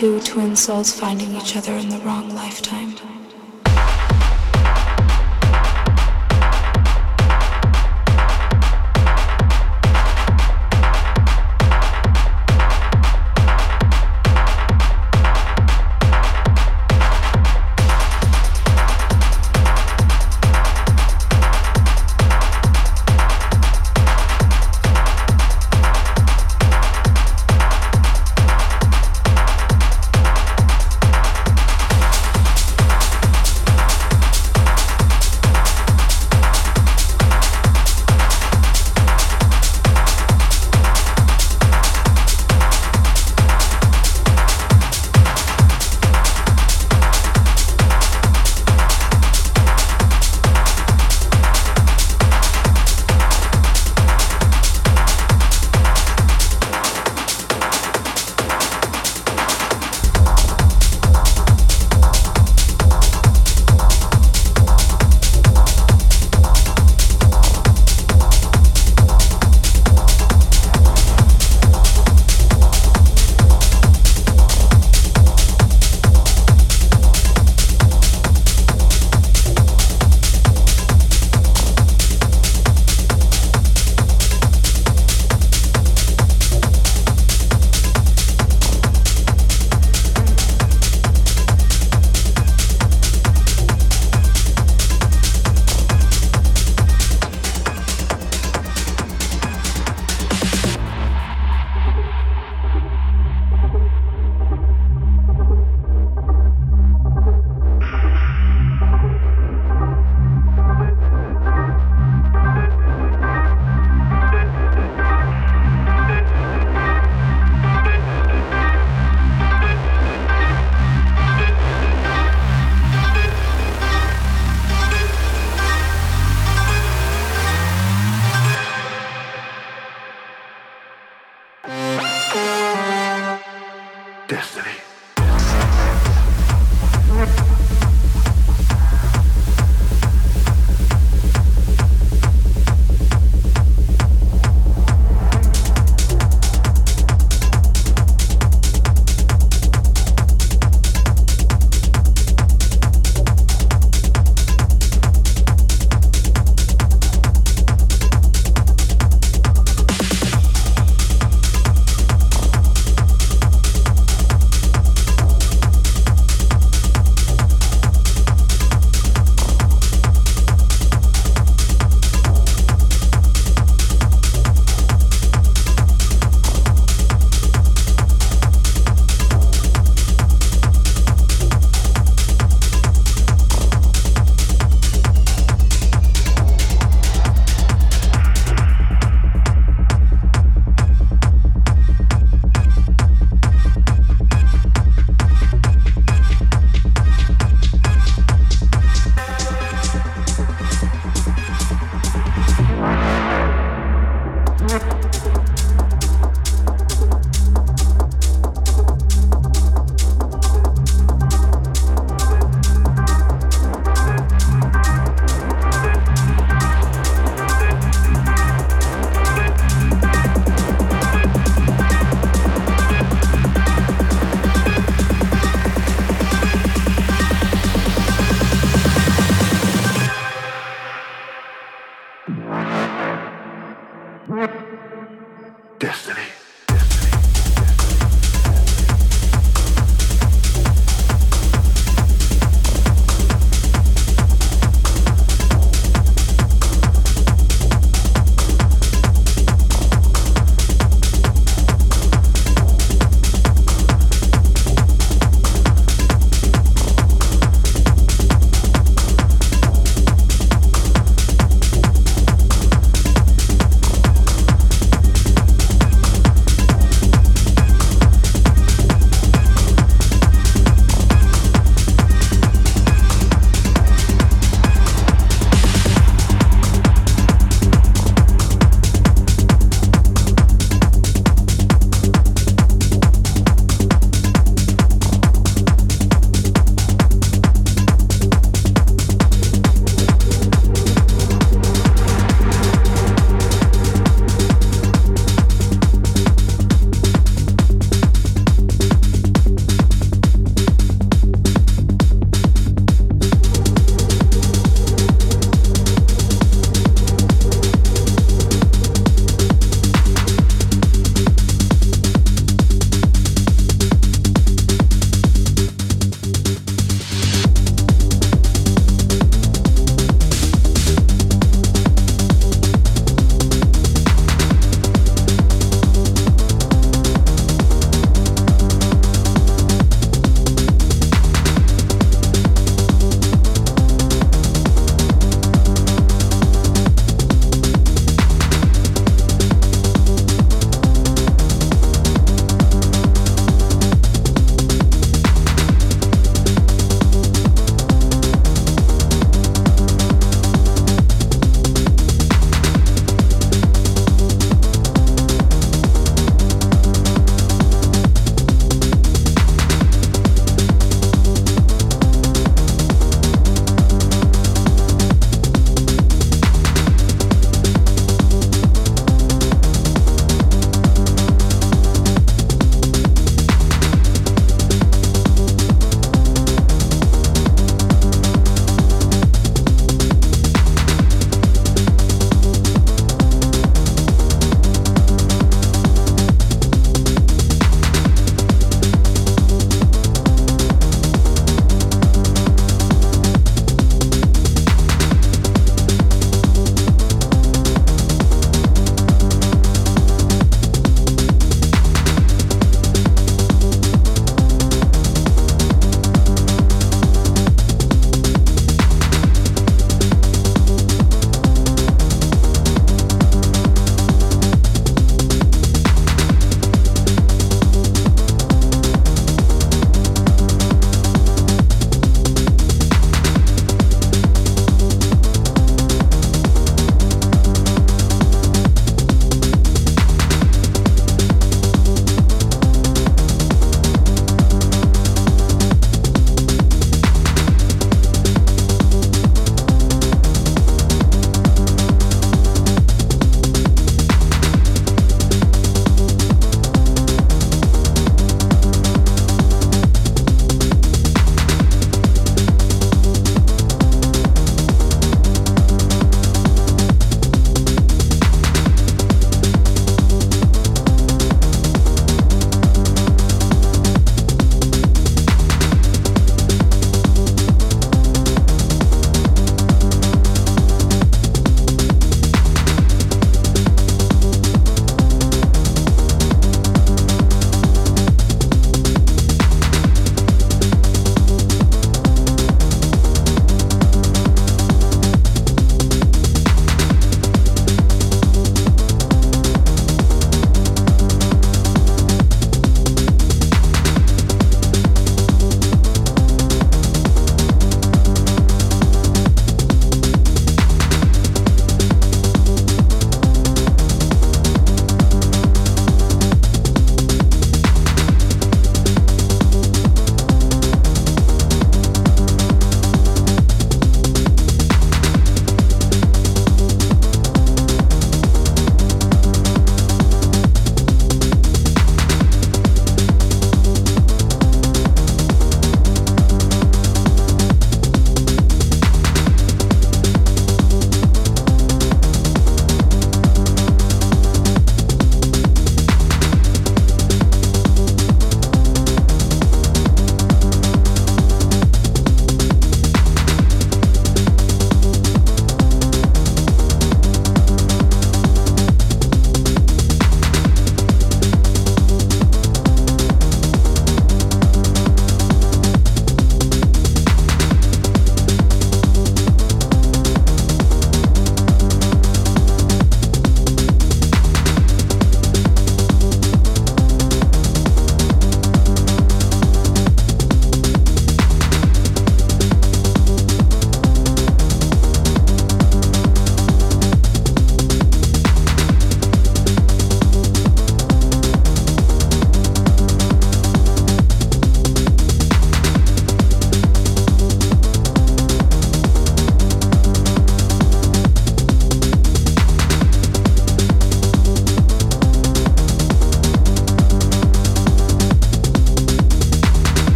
two twin souls finding each other in the wrong lifetime?